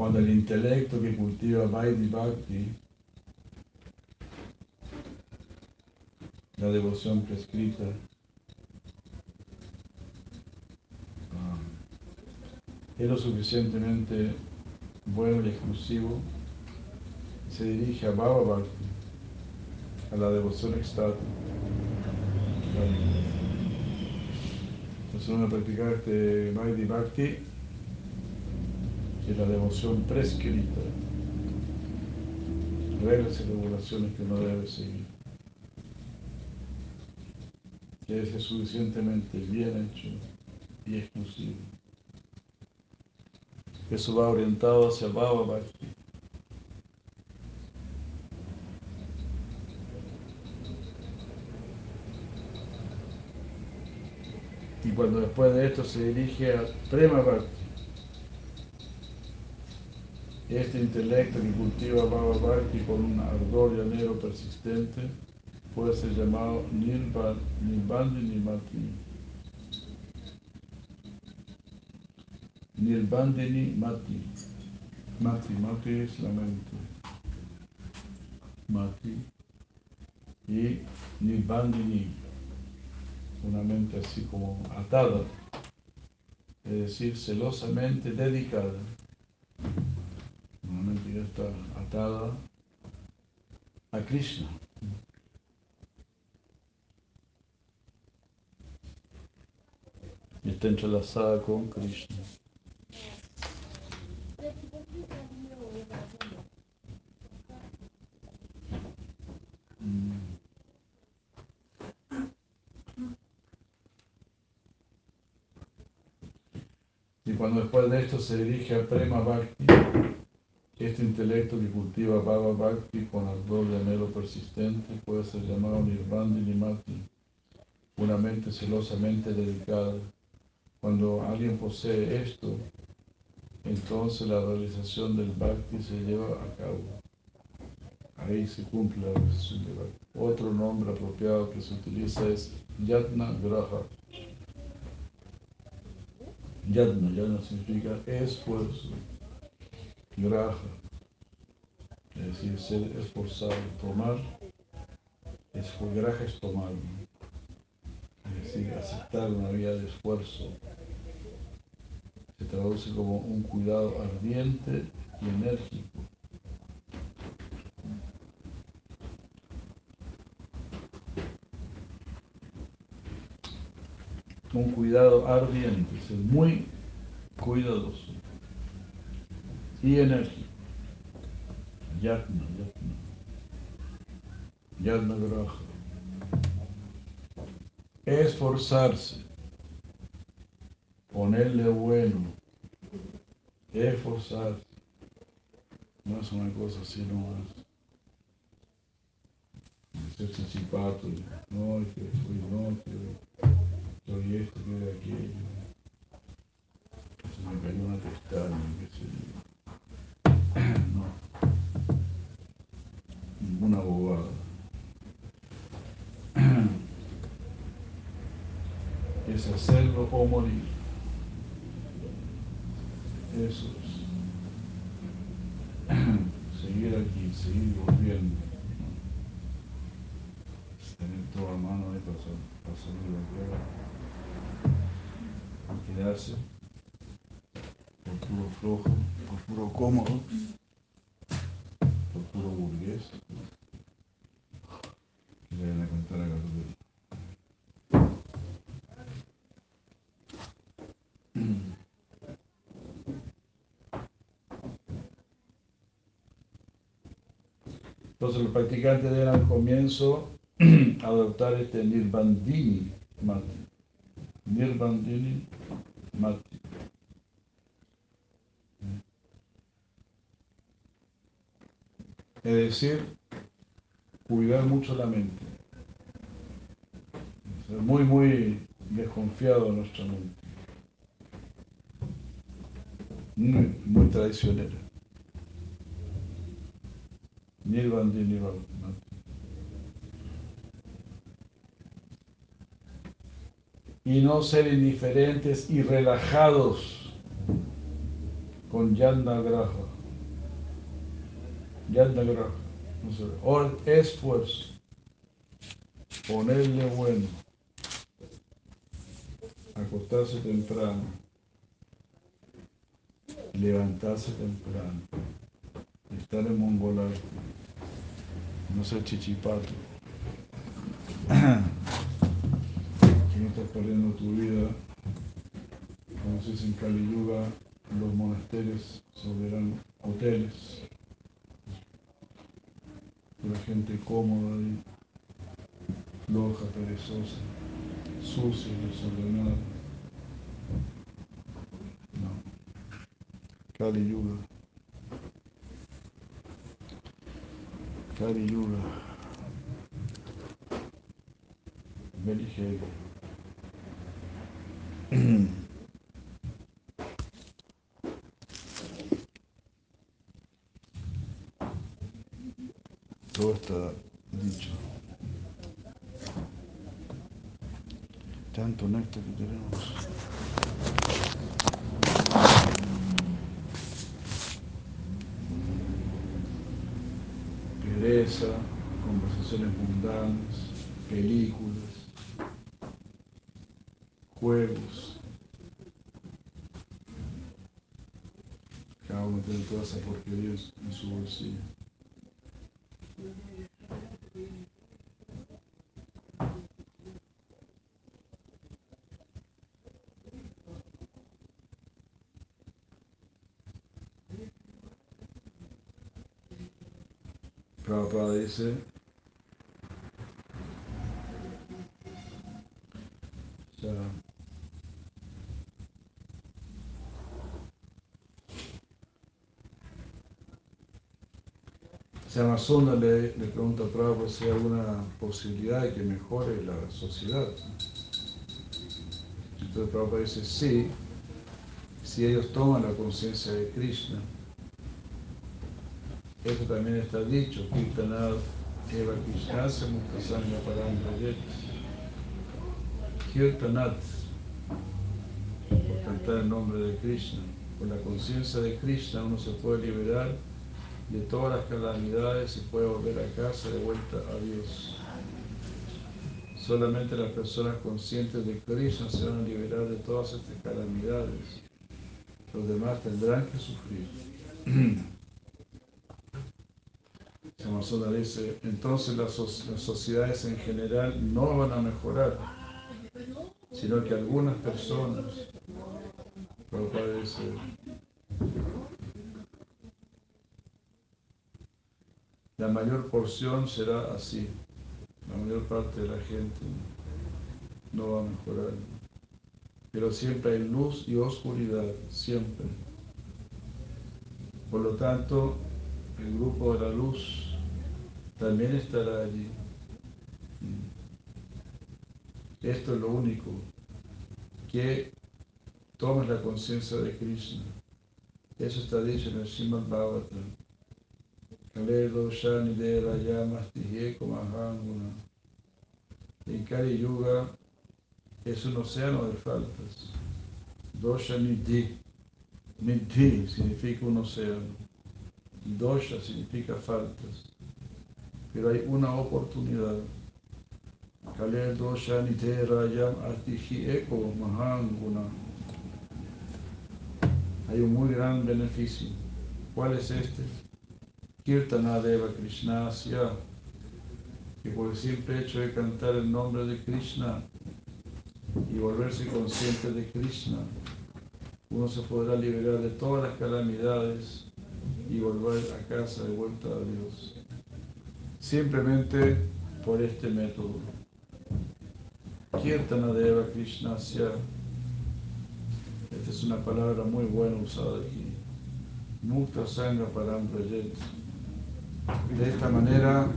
cuando el intelecto que cultiva Vaidhi Bhakti, la devoción prescrita, ah, es lo suficientemente bueno y exclusivo, se dirige a Baba Bhakti, a la devoción extática. Entonces uno practicar este Vaidhi Bhakti la devoción prescrita, reglas y regulaciones que no debe seguir. Que es suficientemente bien hecho y exclusivo. Eso va orientado hacia Baba Bhakti. Y cuando después de esto se dirige a Prema Bhakti, este intelecto que cultiva Baba Bhakti con un ardor y anhelo persistente puede ser llamado Nilbandini Mati. Nilbandini Mati. Mati, Mati es la mente. Mati. Y Nilbandini, una mente así como atada, es decir, celosamente dedicada ya está atada a Krishna. Y está entrelazada con Krishna. Y cuando después de esto se dirige a Prema Bhakti, este intelecto que cultiva Baba Bhakti con ardor de anhelo persistente puede ser llamado Nirvandini Mati, una mente celosamente dedicada. Cuando alguien posee esto, entonces la realización del Bhakti se lleva a cabo. Ahí se cumple la realización del Bhakti. Otro nombre apropiado que se utiliza es Yatna Graha. Yatna, Yatna significa esfuerzo. Graha, es decir, ser esforzado, tomar, es, graja es tomar, es decir, aceptar una vida de esfuerzo, se traduce como un cuidado ardiente y enérgico. Un cuidado ardiente, es muy cuidadoso y enérgico. Yatna, yatna. Yatna graja. Esforzarse. Ponerle bueno. Esforzarse. No es una cosa así nomás. Ser chichipato. No, que soy no, que soy esto, que aquello. Se me cayó una pestaña, qué sé yo. Una bobada. <clears throat> Es hacerlo o morir. Eso es. <clears throat> Seguir aquí, seguir volviendo. Tener toda mano ahí para, salir de la Quedarse por puro flojo, por puro cómodo. Entonces los practicantes deben al comienzo <clears throat> adoptar este Nirbandini. Nirbandini Mati. Es decir, cuidar mucho la mente. Ser muy, muy desconfiado de nuestra mente. Muy, muy traicionera. Y no ser indiferentes y relajados con Yanda Graha. Yanda Graha. O esfuerzo. Ponerle bueno. Acostarse temprano. Levantarse temprano estar en Mongolar, no ser chichipato, que no estás perdiendo tu vida, como se dice en Kali Yuga, los monasterios serán hoteles, la gente cómoda y floja, perezosa, sucia, desordenada. No. Kali Yuga. Kali Yuga. Very heavy. Todo está dicho. Tanto néctar que tenemos. conversaciones mundanas, películas, juegos. Cada uno tiene toda esa porquería en su bolsillo. Prabhupada dice, Se llama Sonda le, le pregunta a Prabhupada si hay alguna posibilidad de que mejore la sociedad. Entonces Prabhupada dice sí, si ellos toman la conciencia de Krishna eso también está dicho, Kirtanad Eva Krishna se Muktasanya Parandayet. Kirtanat, por cantar el nombre de Krishna. Con la conciencia de Krishna uno se puede liberar de todas las calamidades y puede volver a casa de vuelta a Dios. Solamente las personas conscientes de Krishna se van a liberar de todas estas calamidades. Los demás tendrán que sufrir. <clears throat> Amazona dice, entonces las, sociedades en general no van a mejorar, sino que algunas personas, dice, la mayor porción será así, la mayor parte de la gente no va a mejorar, pero siempre hay luz y oscuridad, siempre. Por lo tanto, el grupo de la luz también estará allí. Esto es lo único, que tomes la conciencia de Krishna. Eso está dicho en el Srimad Bhagavatam. Shani En Kali Yuga es un océano de faltas. Dosha Nidhi. Nidhi significa un océano. Dosha significa faltas pero hay una oportunidad. Dosha eko mahanguna. Hay un muy gran beneficio. ¿Cuál es este? Kirtana Deva Krishna que por el simple hecho de cantar el nombre de Krishna y volverse consciente de Krishna, uno se podrá liberar de todas las calamidades y volver a casa de vuelta a Dios simplemente por este método. Kirtana Deva Krishnasya. Esta es una palabra muy buena usada aquí. Mukta Sangha Param De esta manera,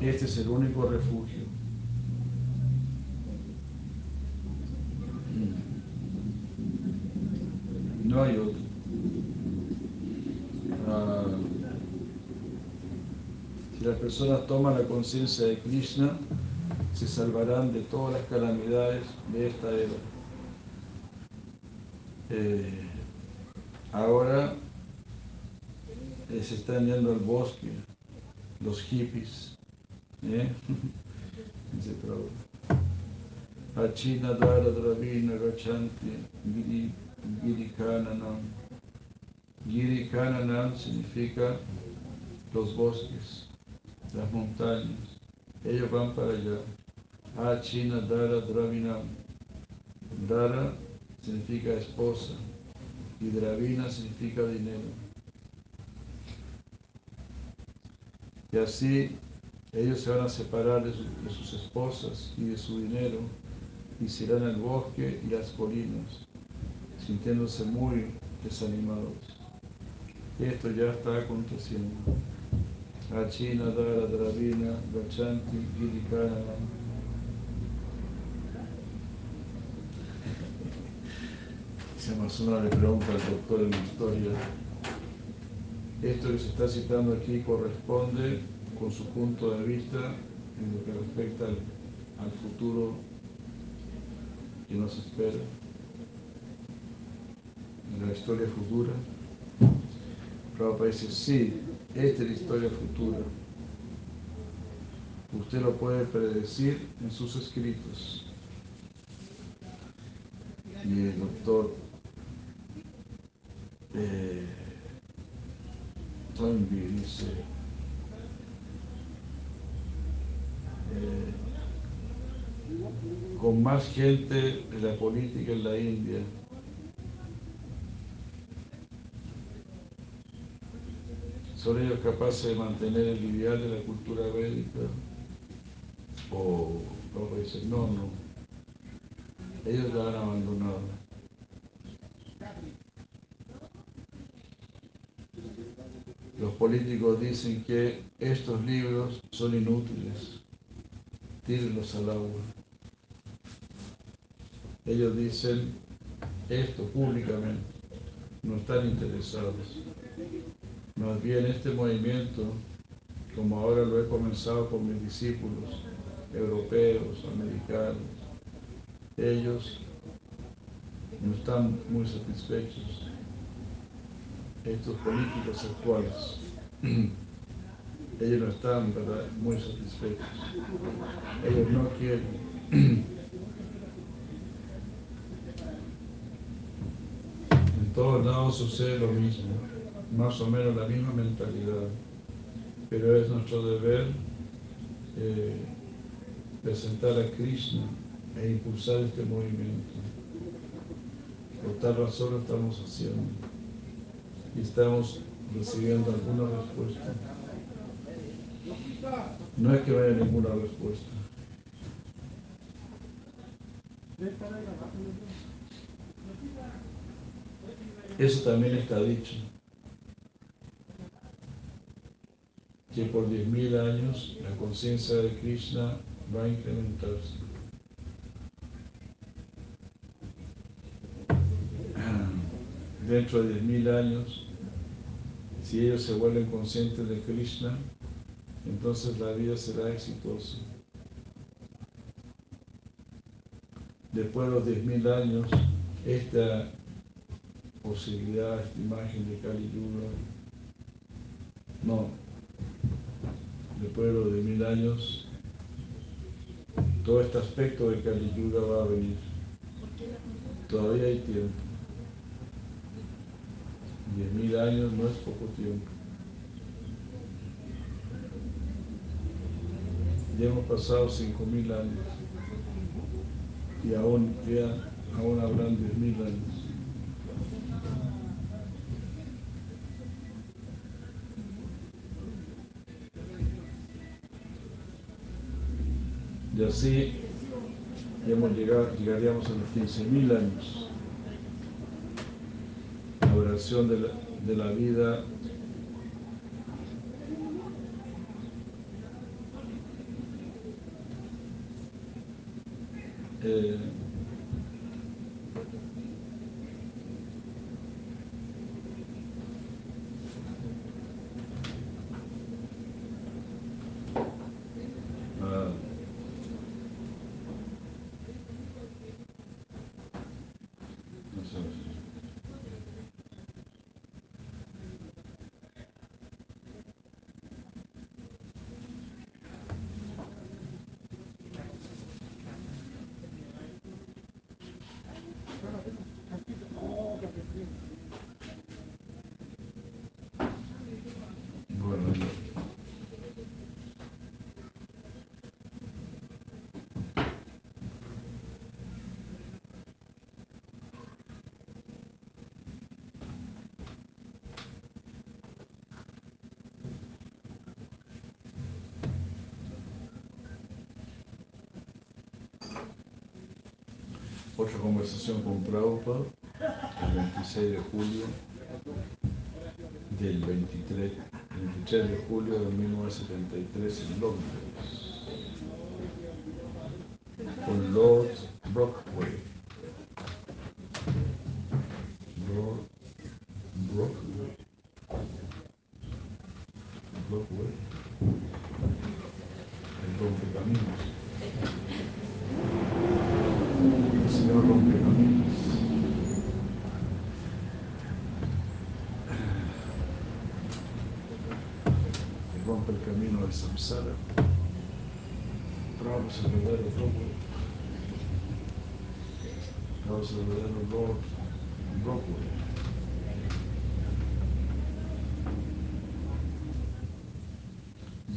este es el único refugio. No hay otro. Ah, si las personas toman la conciencia de Krishna, se salvarán de todas las calamidades de esta era. Eh, ahora eh, se están yendo al bosque los hippies. ¿eh? <laughs> Dice Achina Dara Dravina Gachanti Giri Kananam. Giri Kananam significa los bosques las montañas. Ellos van para allá. Ah, China, Dara, Dravina. Dara significa esposa y Dravina significa dinero. Y así ellos se van a separar de, sus esposas y de su dinero y se irán al bosque y las colinas, sintiéndose muy desanimados. Esto ya está aconteciendo. Achina Dara Dravina Gachanti Girikana. Se una le pregunta al doctor en la historia. Esto que se está citando aquí corresponde con su punto de vista en lo que respecta al futuro que nos espera, en la historia futura. Prabhupada dice, sí, esta es la historia futura. Usted lo puede predecir en sus escritos. Y el doctor eh, dice, eh, con más gente de la política en la India, ¿Son ellos capaces de mantener el ideal de la cultura bélica? O decir, no, no. Ellos la han abandonado. Los políticos dicen que estos libros son inútiles. Tírenlos al agua. Ellos dicen esto públicamente. No están interesados. Más bien este movimiento, como ahora lo he comenzado con mis discípulos europeos, americanos, ellos no están muy satisfechos, estos políticos actuales. ellos no están ¿verdad? muy satisfechos. Ellos no quieren. En todos lados sucede lo mismo, más o menos la misma mentalidad, pero es nuestro deber eh, presentar a Krishna e impulsar este movimiento. Por tal razón lo estamos haciendo y estamos recibiendo alguna respuesta. No es que vaya ninguna respuesta. Eso también está dicho. Que por 10.000 años la conciencia de Krishna va a incrementarse. Dentro de 10.000 años, si ellos se vuelven conscientes de Krishna, entonces la vida será exitosa. Después de los 10.000 años, esta posibilidad, esta imagen de Kali Yuga, no, después de los 10.000 años, todo este aspecto de Kali va a venir. Todavía hay tiempo. 10.000 años no es poco tiempo. Ya hemos pasado 5.000 años y aún, aún habrán 10.000 años. Y así hemos llegado, llegaríamos a los 15.000 años. La oración de la, de la vida eh, otra conversación con Prabhupada el 26 de julio del 23, 23 de julio de 1973 en Londres 77 Pravo se navedeno bloku. Pravo se navedeno bloku. bloku.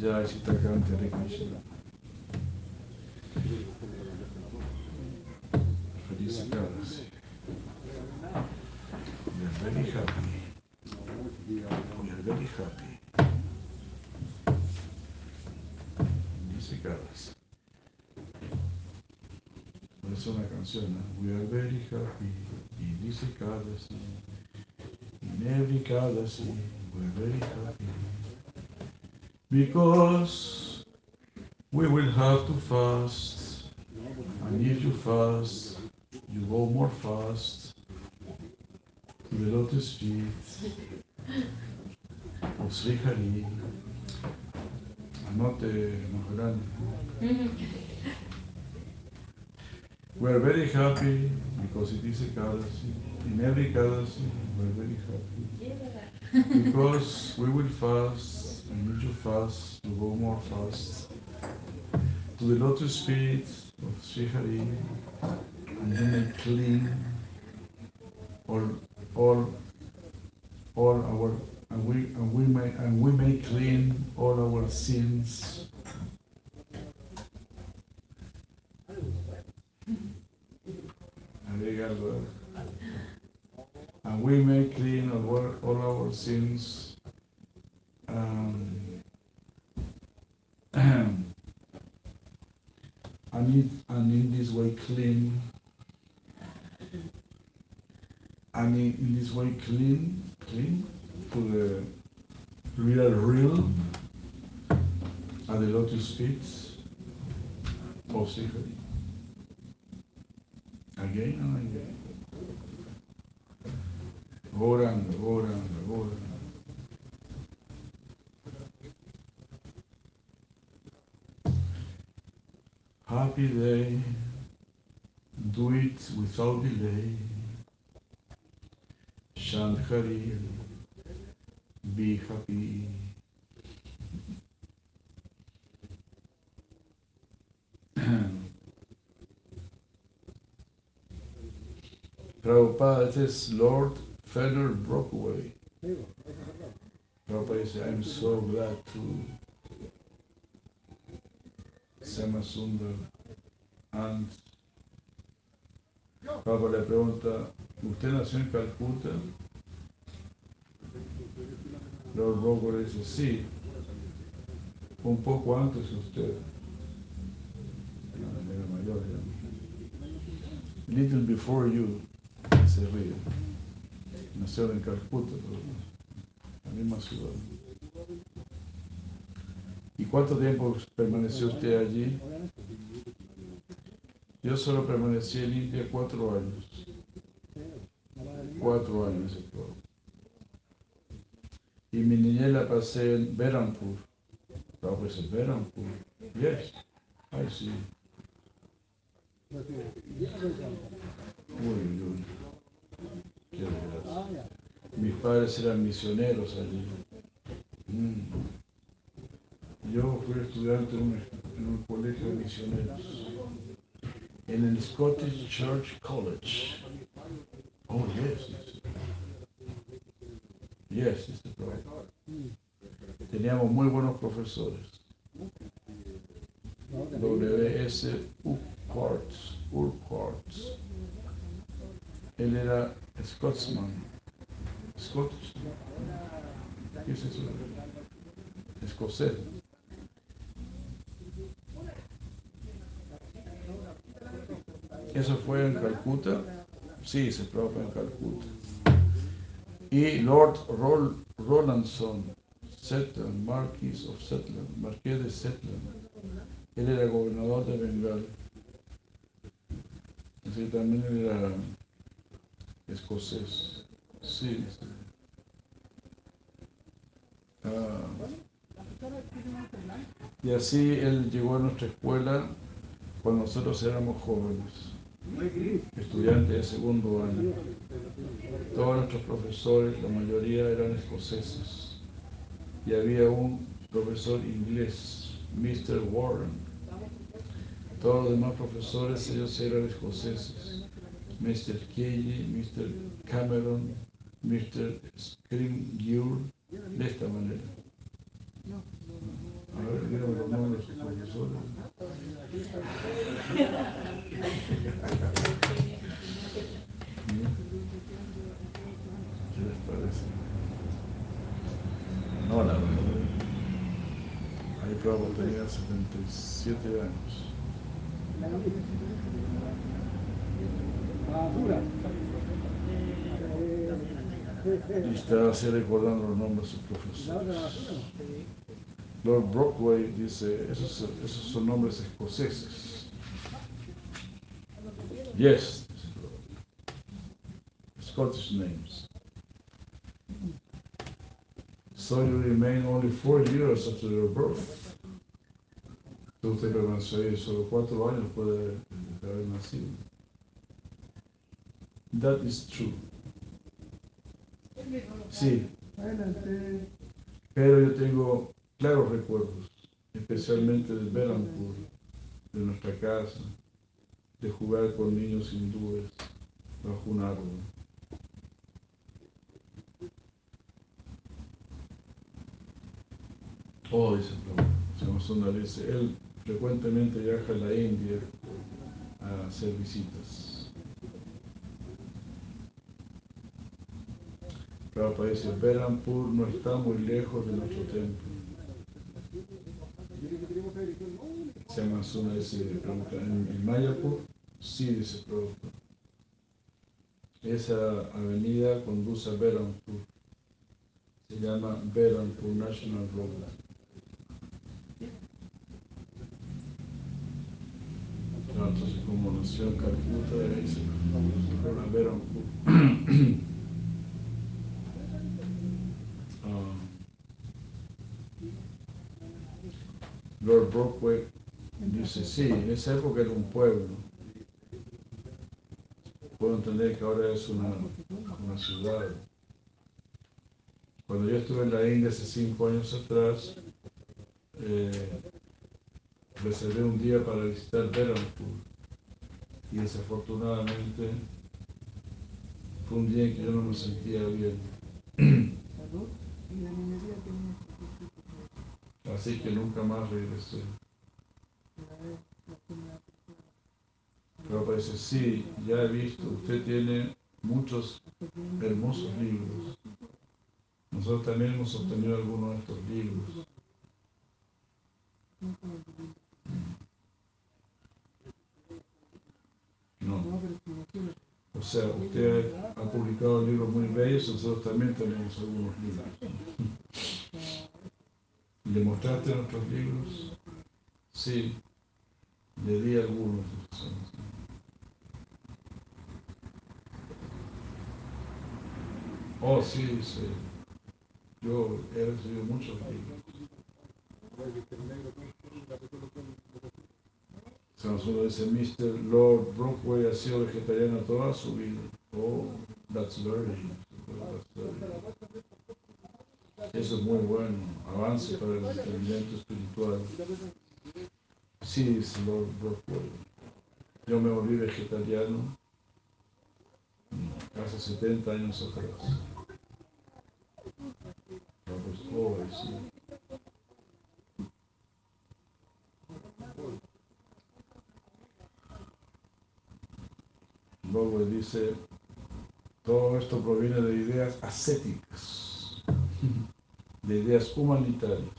Jai Sita Kanti Hare Krishna. Felicidades. We are very happy. We are very happy. Dice Carlos. Es una canción. We are very happy. Y dice Carlos. In every galaxy, we are very happy. Because we will have to fast. And if you fast, you go more fast to the lotus feet of Sri Hari. Anote más grande. We are very happy because it is a Kadasi. In every Kadasi, we are very happy. Because we will fast and need you fast to go more fast to the lotus feet of Sri Hari, and may clean all, all, all our, and we, and we may, and we may clean all our sins. And we may clean all, all our sins. Um, <clears throat> and, in, and in this way clean and in, in this way clean clean to the real real at the lotus feet of Sihari. Again and again. Orando, orando, orando. Happy day, do it without delay. Shankari, be happy. <clears throat> Prabhupada, is Lord Federer Brockway. Prabhupada said, I'm so glad to Semasundar. And Prabhupada le pregunta, ¿usted nació en Calcuta? Lord Brockway dice, sí, un poco antes usted. Era mayor. Little before you, se ríe. Nació en Calcuta, la misma ciudad. ¿Y cuánto tiempo permaneció usted allí? Yo solo permanecí en India cuatro años. Cuatro años. Y mi niñez pasé en Berampur. No, pues en Berampur. Yes. Ay, sí. Uy, uy. Qué. Mis padres eran misioneros allí. Mm. Yo fui estudiante en un, en un colegio de misioneros. En el Scottish Church College. Oh, yes. Yes, it's Teníamos muy buenos profesores. W.S. Urquhart. Él era Scotsman. Scottish. ¿Qué? Escocés. Eso fue en Calcuta. Sí, se probó en Calcuta. Y Lord Roll, Rolandson, Setland, Marquis of Setland, Marqués de Setland. Él era gobernador de Bengal. Así también era escocés. Sí. sí. Ah. y así él llegó a nuestra escuela cuando nosotros éramos jóvenes, estudiantes de segundo año. Todos nuestros profesores, la mayoría eran escoceses. Y había un profesor inglés, Mr. Warren. Todos los demás profesores, ellos eran escoceses. Mr. Kelly, Mr. Cameron, Mr. Scrimgeour, de esta manera. A ver, los nombres de sus profesores. ¿Qué les parece? No, la verdad. Ahí Prabhupada tenía 77 años. Y está así recordando los nombres de sus profesores. Lord Brockway dice, esos, esos son nombres escoceses. Yes, Scottish names. So you remain only four years after your birth. Usted permaneció ahí solo cuatro años después de haber nacido. That is true. Sí. Pero yo tengo claros recuerdos, especialmente de Belampur, de nuestra casa, de jugar con niños hindúes bajo un árbol. Oh, dice Prabhupada, dice, él frecuentemente viaja a la India a hacer visitas. Prabhupada dice, Belampur no está muy lejos de nuestro templo. Se llama Suna, dice, en Mayapur, sí, dice Prabhupada. Esa avenida conduce a Belampur. Se llama Belampur National Road. Entonces como nació Calcuta, ahí se fueron a ver a un Lord Brockway dice, sí, en esa época era un pueblo. Puedo entender que ahora es una, una ciudad. Cuando yo estuve en la India hace cinco años atrás, eh, reservé un día para visitar Berampur y desafortunadamente fue un día en que yo no me sentía bien. Así que nunca más regresé. Pero parece, sí, ya he visto, usted tiene muchos hermosos libros. Nosotros también hemos obtenido algunos de estos libros. No. O sea, usted ha publicado bellos, nosotros también tenemos algunos libros. ¿Le mostraste nuestros libros? Sí, le di algunos. Oh, sí, sí. Yo he recibido muchos libros. Uno dice, Mr. Lord Brookway ha sido vegetariano toda su vida. Oh, that's very, Eso es muy bueno, avance para el entendimiento espiritual. Sí, Lord Brookway. Yo me volví vegetariano hace 70 años atrás. Pues, oh, sí. Luego dice, todo esto proviene de ideas ascéticas, de ideas humanitarias.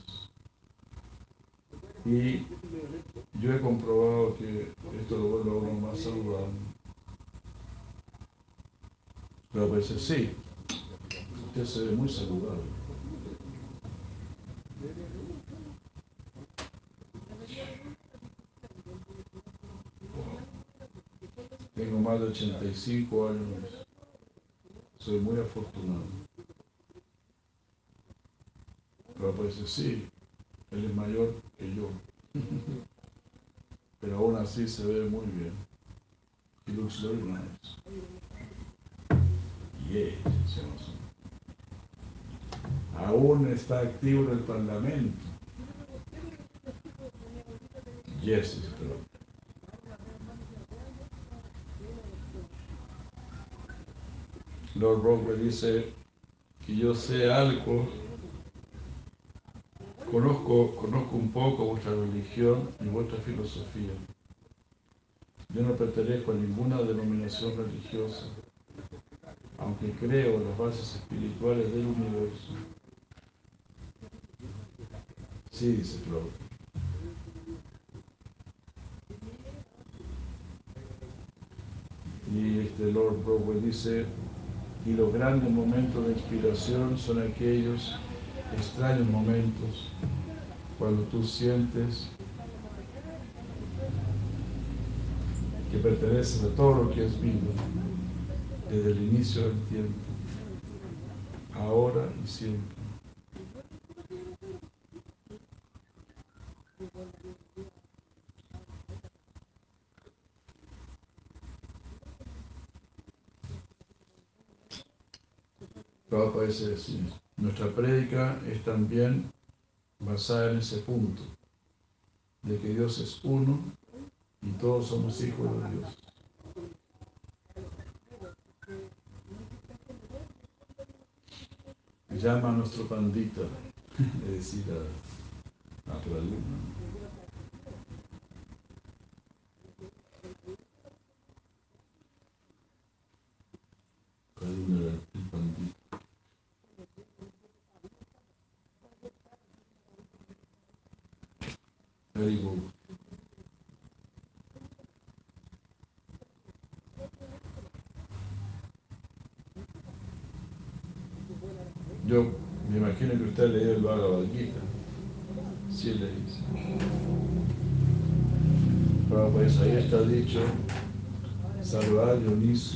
Y yo he comprobado que esto lo vuelve a uno más saludable. Pero a veces sí, usted se ve muy saludable. Tengo más de 85 años. Soy muy afortunado. Pero pues sí, él es mayor que yo. <laughs> Pero aún así se ve muy bien. He looks very nice. Yeah, Aún está activo en el Parlamento. Yes, pero Lord Rockwell dice que yo sé algo, conozco, conozco un poco vuestra religión y vuestra filosofía. Yo no pertenezco a ninguna denominación religiosa, aunque creo en las bases espirituales del universo. Sí, dice Claude. Y este Lord Broadway dice, y los grandes momentos de inspiración son aquellos extraños momentos cuando tú sientes que perteneces a todo lo que es vivo desde el inicio del tiempo, ahora y siempre. Así, nuestra prédica es también basada en ese punto de que Dios es uno y todos somos hijos de Dios. Llama a nuestro pandita, es decir, a, a alumno. Yo me imagino que usted leído el Bhagavad Gita. Sí dice. Pero pues ahí está dicho, Sarva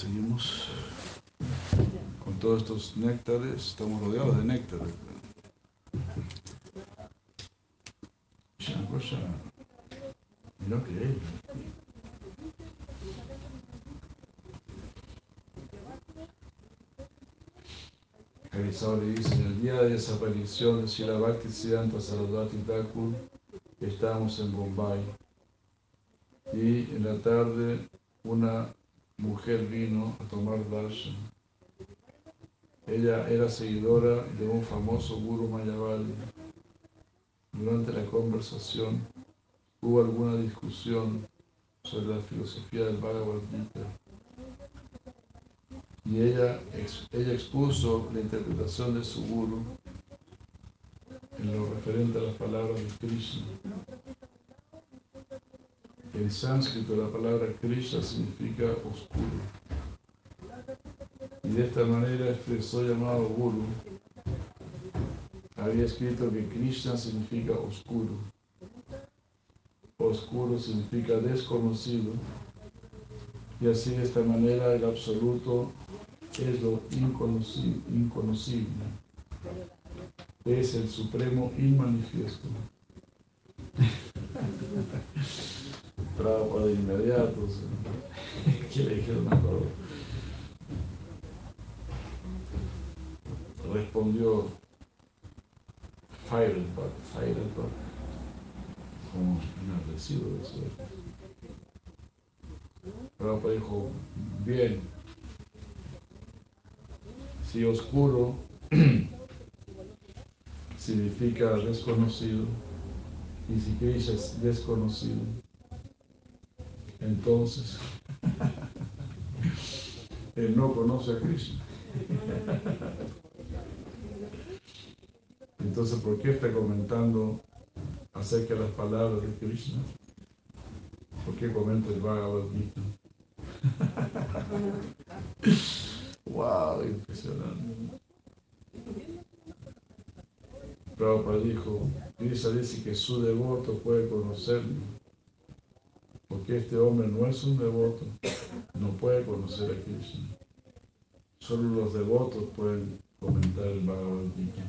seguimos con todos estos néctares, estamos rodeados de néctares. Es una cosa no creíble. le dice, el día de desaparición de Sila Bhakti Siddhanta Sarasvati Thakur, estábamos en Bombay y en la tarde una mujer vino a tomar darshan. Ella era seguidora de un famoso Guru Mayavali. Durante la conversación hubo alguna discusión sobre la filosofía del Bhagavad Gita. Y ella, ella expuso la interpretación de su Guru en lo referente a las palabras de Krishna. En sánscrito la palabra Krishna significa oscuro. Y de esta manera expresó llamado Guru. Había escrito que Krishna significa oscuro. Oscuro significa desconocido. Y así de esta manera el absoluto es lo inconocible. inconocible es el supremo inmanifiesto. Prabhupada de inmediato, <laughs> ¿qué le dijeron a Respondió Firebug, Firebug, como enardecido de eso. Prabhupada dijo, bien, si oscuro <clears throat> significa desconocido, y si Krishna es desconocido, entonces <laughs> él no conoce a Krishna. Entonces, ¿por qué está comentando acerca de las palabras de Krishna? ¿Por qué comenta el Bhagavad Gita? wow, impresionante. Prabhupada dijo, Krishna dice que su devoto puede conocerlo, porque este hombre no es un devoto, no puede conocer a Krishna. Solo los devotos pueden comentar el Bhagavad Gita.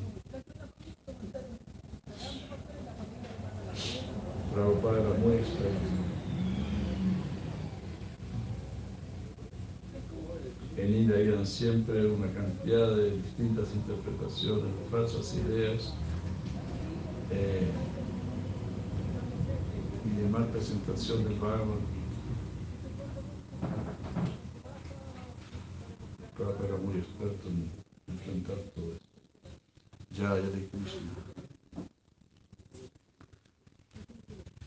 Prabhupada era muy. En India hay siempre una cantidad de distintas interpretaciones, falsas ideas eh, y de mal presentación del Bhagavad Prabhupada era muy experto en enfrentar todo esto. Ya, ya de Krishna.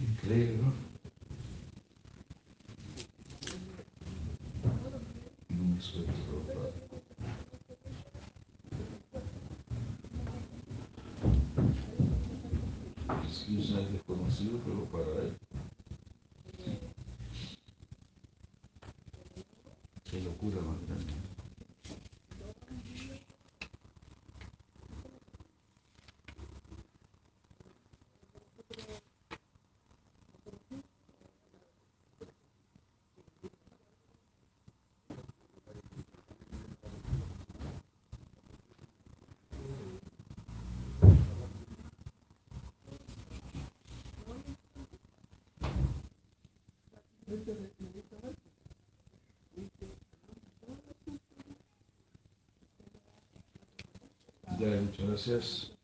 Increíble, ¿no? No me suelto, Prabhupada. Krishna es desconocido, pero para él 구라 만들었네. Thank you. Muchas gracias.